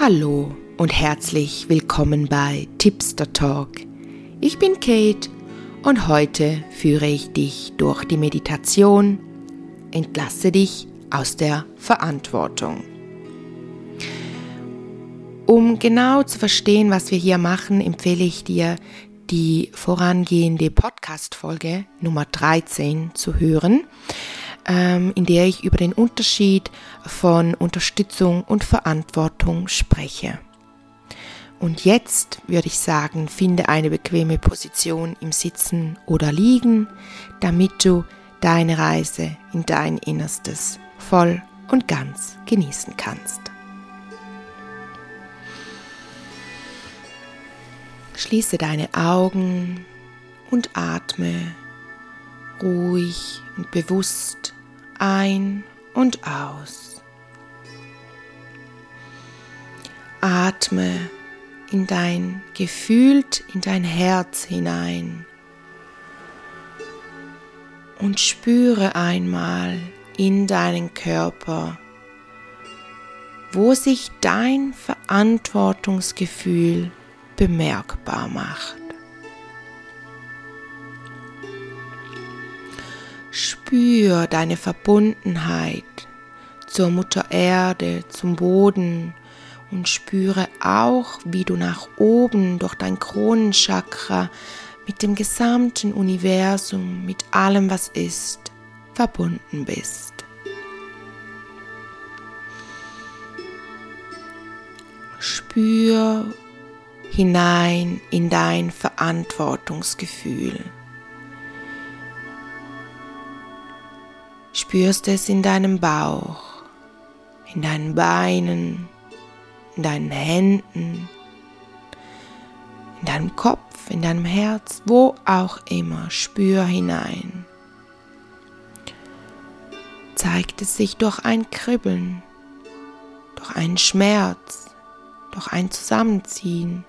Hallo und herzlich willkommen bei Tipster Talk. Ich bin Kate und heute führe ich dich durch die Meditation, entlasse dich aus der Verantwortung. Um genau zu verstehen, was wir hier machen, empfehle ich dir, die vorangehende Podcast-Folge Nummer 13 zu hören in der ich über den Unterschied von Unterstützung und Verantwortung spreche. Und jetzt würde ich sagen, finde eine bequeme Position im Sitzen oder Liegen, damit du deine Reise in dein Innerstes voll und ganz genießen kannst. Schließe deine Augen und atme ruhig und bewusst ein und aus. Atme in dein gefühlt in dein Herz hinein und spüre einmal in deinen Körper, wo sich dein Verantwortungsgefühl bemerkbar macht. Spür deine Verbundenheit zur Mutter Erde, zum Boden und spüre auch, wie du nach oben durch dein Kronenchakra mit dem gesamten Universum, mit allem, was ist, verbunden bist. Spür hinein in dein Verantwortungsgefühl. Spürst es in deinem Bauch, in deinen Beinen, in deinen Händen, in deinem Kopf, in deinem Herz, wo auch immer. Spür hinein. Zeigt es sich durch ein Kribbeln, durch einen Schmerz, durch ein Zusammenziehen.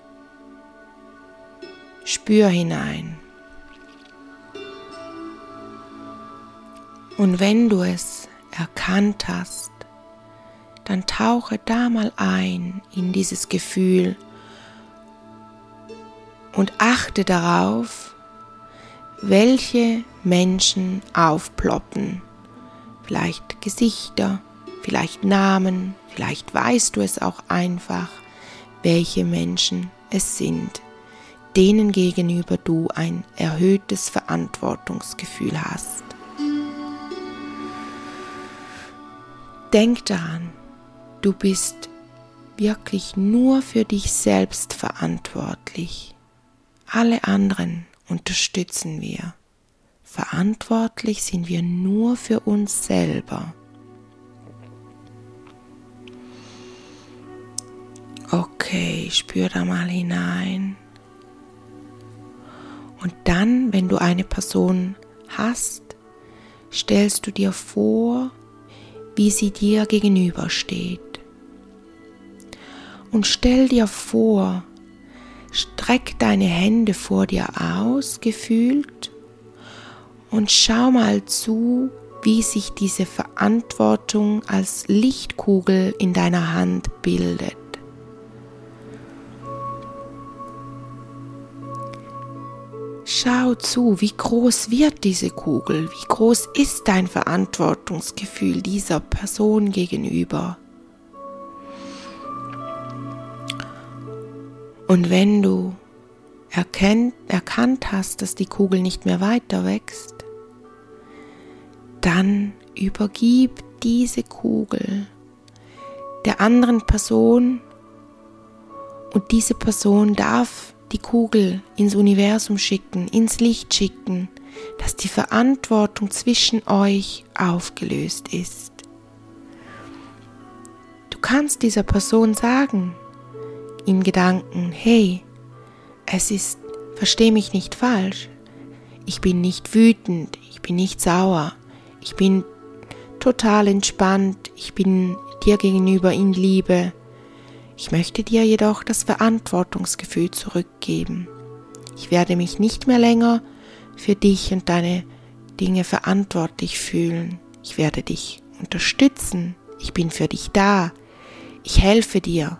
Spür hinein. Und wenn du es erkannt hast, dann tauche da mal ein in dieses Gefühl und achte darauf, welche Menschen aufploppen. Vielleicht Gesichter, vielleicht Namen, vielleicht weißt du es auch einfach, welche Menschen es sind, denen gegenüber du ein erhöhtes Verantwortungsgefühl hast. Denk daran, du bist wirklich nur für dich selbst verantwortlich. Alle anderen unterstützen wir. Verantwortlich sind wir nur für uns selber. Okay, spür da mal hinein. Und dann, wenn du eine Person hast, stellst du dir vor, wie sie dir gegenübersteht. Und stell dir vor, streck deine Hände vor dir aus, gefühlt, und schau mal zu, wie sich diese Verantwortung als Lichtkugel in deiner Hand bildet. Schau zu, wie groß wird diese Kugel, wie groß ist dein Verantwortungsgefühl dieser Person gegenüber. Und wenn du erkennt, erkannt hast, dass die Kugel nicht mehr weiter wächst, dann übergib diese Kugel der anderen Person und diese Person darf die Kugel ins Universum schicken, ins Licht schicken, dass die Verantwortung zwischen euch aufgelöst ist. Du kannst dieser Person sagen, in Gedanken, hey, es ist, versteh mich nicht falsch, ich bin nicht wütend, ich bin nicht sauer, ich bin total entspannt, ich bin dir gegenüber in Liebe, ich möchte dir jedoch das Verantwortungsgefühl zurückgeben. Ich werde mich nicht mehr länger für dich und deine Dinge verantwortlich fühlen. Ich werde dich unterstützen. Ich bin für dich da. Ich helfe dir.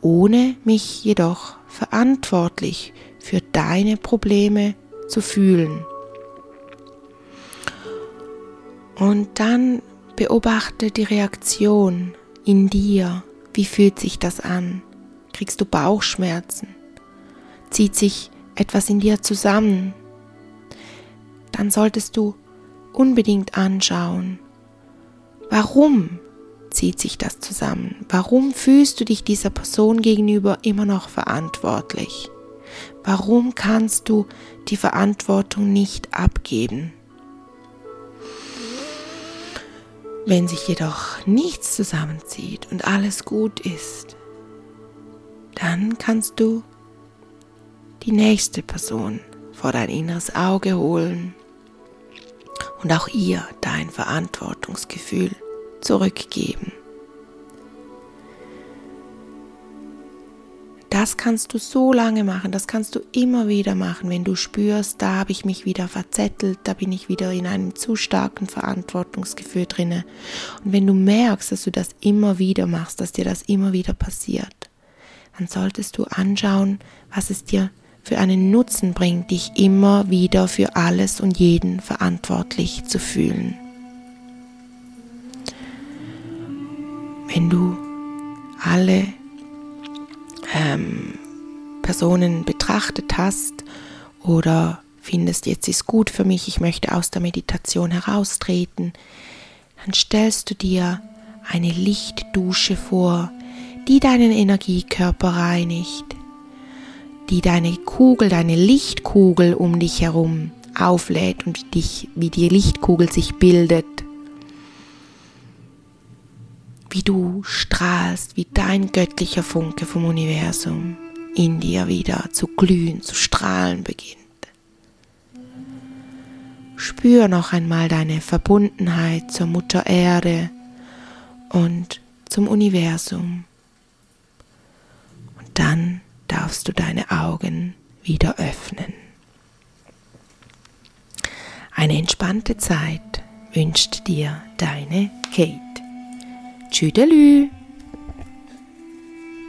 ohne mich jedoch verantwortlich für deine Probleme zu fühlen. Und dann beobachte die Reaktion in dir. Wie fühlt sich das an? Kriegst du Bauchschmerzen? Zieht sich etwas in dir zusammen? Dann solltest du unbedingt anschauen, warum zieht sich das zusammen? Warum fühlst du dich dieser Person gegenüber immer noch verantwortlich? Warum kannst du die Verantwortung nicht abgeben? Wenn sich jedoch nichts zusammenzieht und alles gut ist, dann kannst du die nächste Person vor dein inneres Auge holen und auch ihr dein Verantwortungsgefühl zurückgeben. Das kannst du so lange machen, das kannst du immer wieder machen, wenn du spürst, da habe ich mich wieder verzettelt, da bin ich wieder in einem zu starken Verantwortungsgefühl drinne. Und wenn du merkst, dass du das immer wieder machst, dass dir das immer wieder passiert, dann solltest du anschauen, was es dir für einen Nutzen bringt, dich immer wieder für alles und jeden verantwortlich zu fühlen. Wenn du alle ähm, Personen betrachtet hast oder findest, jetzt ist gut für mich, ich möchte aus der Meditation heraustreten, dann stellst du dir eine Lichtdusche vor, die deinen Energiekörper reinigt, die deine Kugel, deine Lichtkugel um dich herum auflädt und dich, wie die Lichtkugel sich bildet wie du strahlst, wie dein göttlicher Funke vom Universum in dir wieder zu glühen, zu strahlen beginnt. Spür noch einmal deine Verbundenheit zur Mutter Erde und zum Universum. Und dann darfst du deine Augen wieder öffnen. Eine entspannte Zeit wünscht dir deine Kate. Tschüdelü.